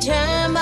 devil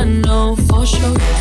I know for sure.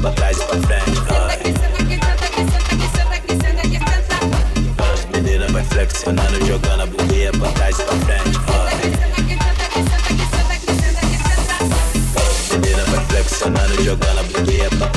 Pra trás e pra frente. As meninas vai flexionando, jogando a bundinha pra trás e pra frente. As meninas vai flexionando, jogando a bundinha pra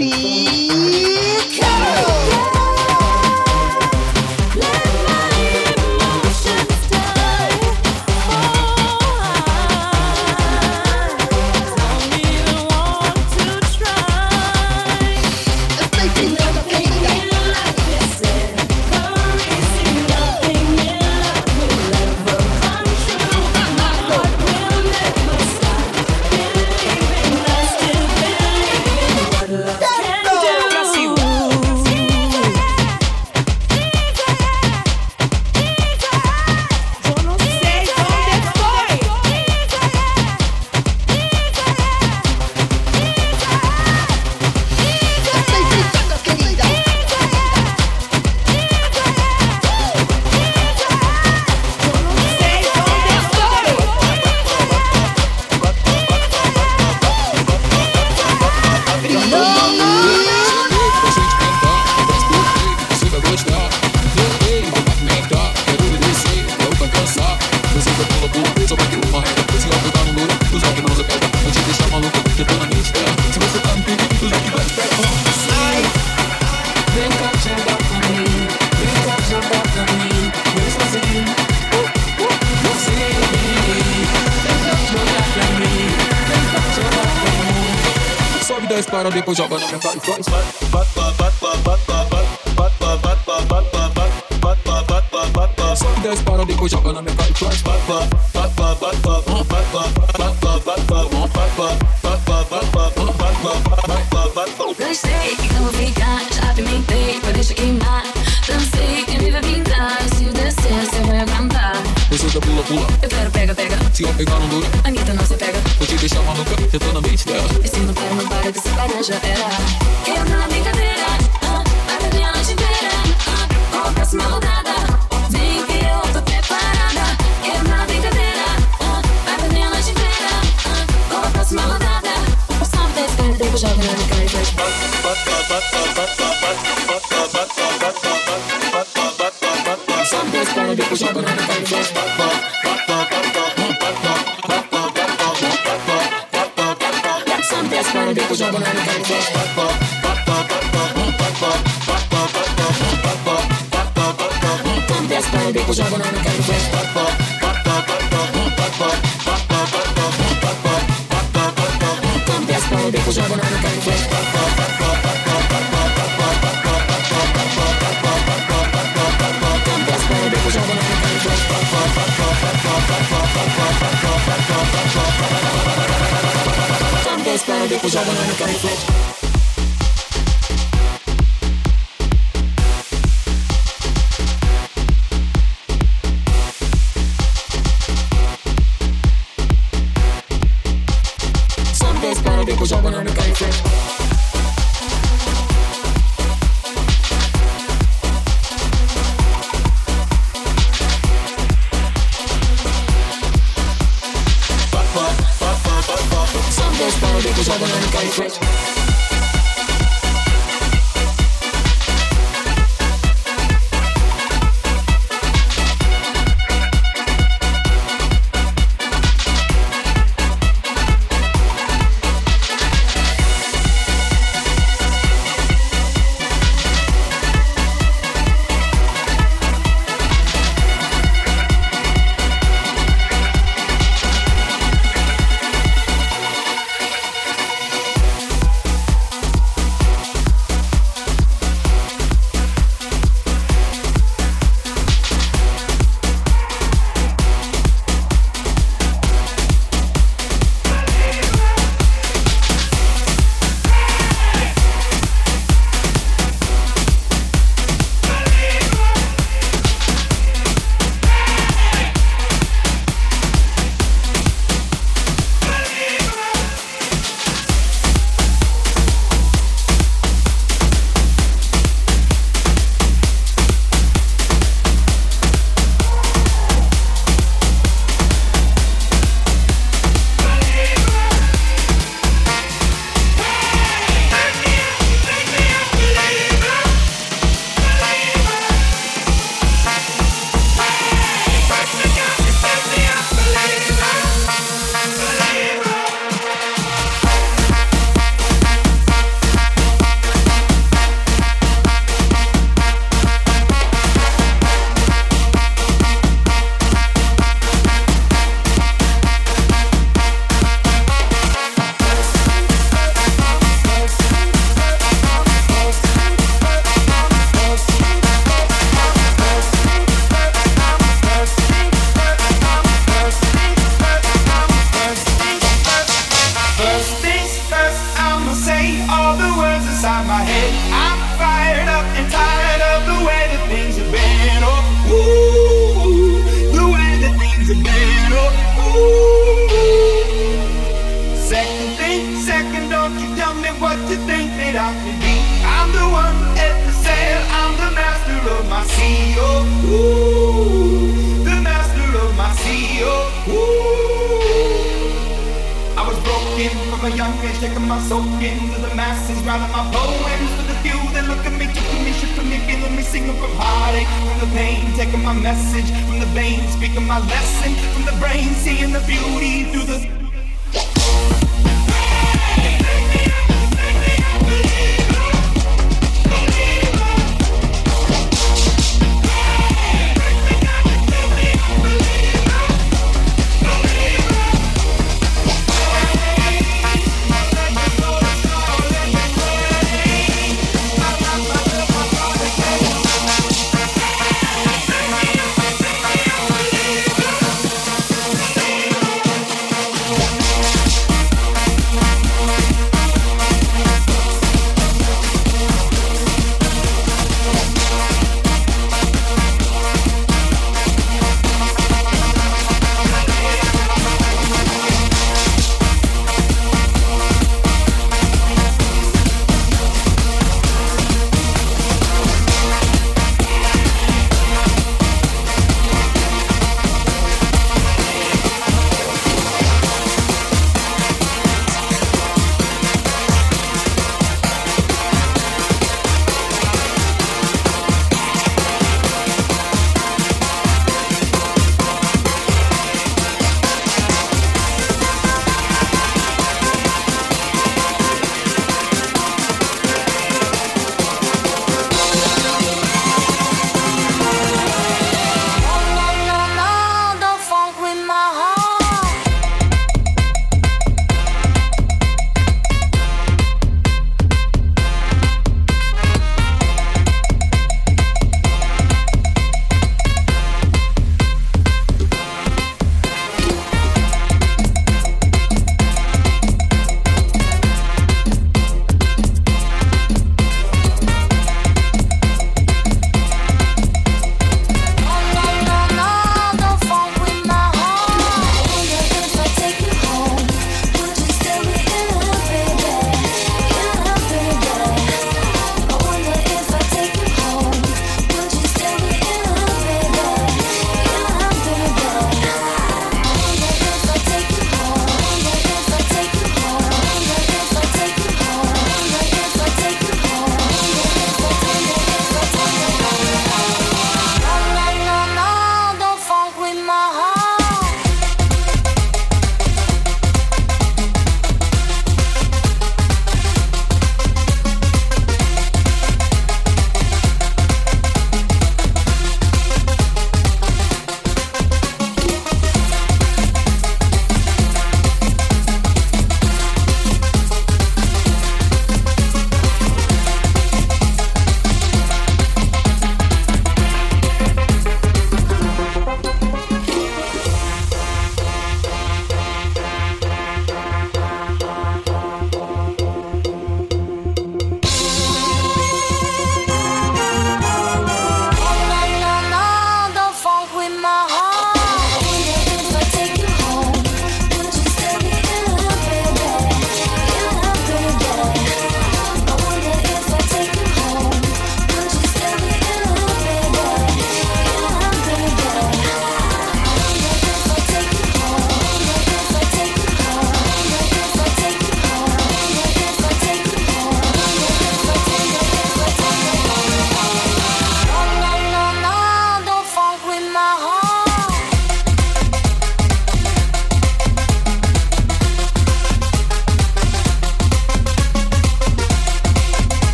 free. Just wanna get the up and I'm just pop up was all on the camouflage.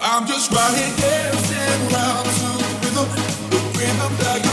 I'm just right here dancing around to the rhythm, the rhythm that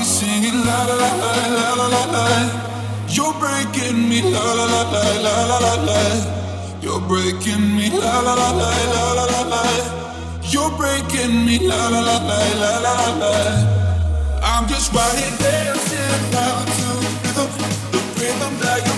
be singing la la la la la la la. You're breaking me la la la la la la la. You're breaking me la la la la la la la la. You're breaking me la la la la la la la. I'm just right here dancing now to rhythm, the rhythm that. you.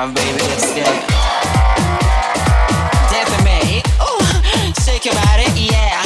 Ah, baby, let's get it. Death me. Ooh, shake your body, yeah.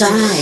side.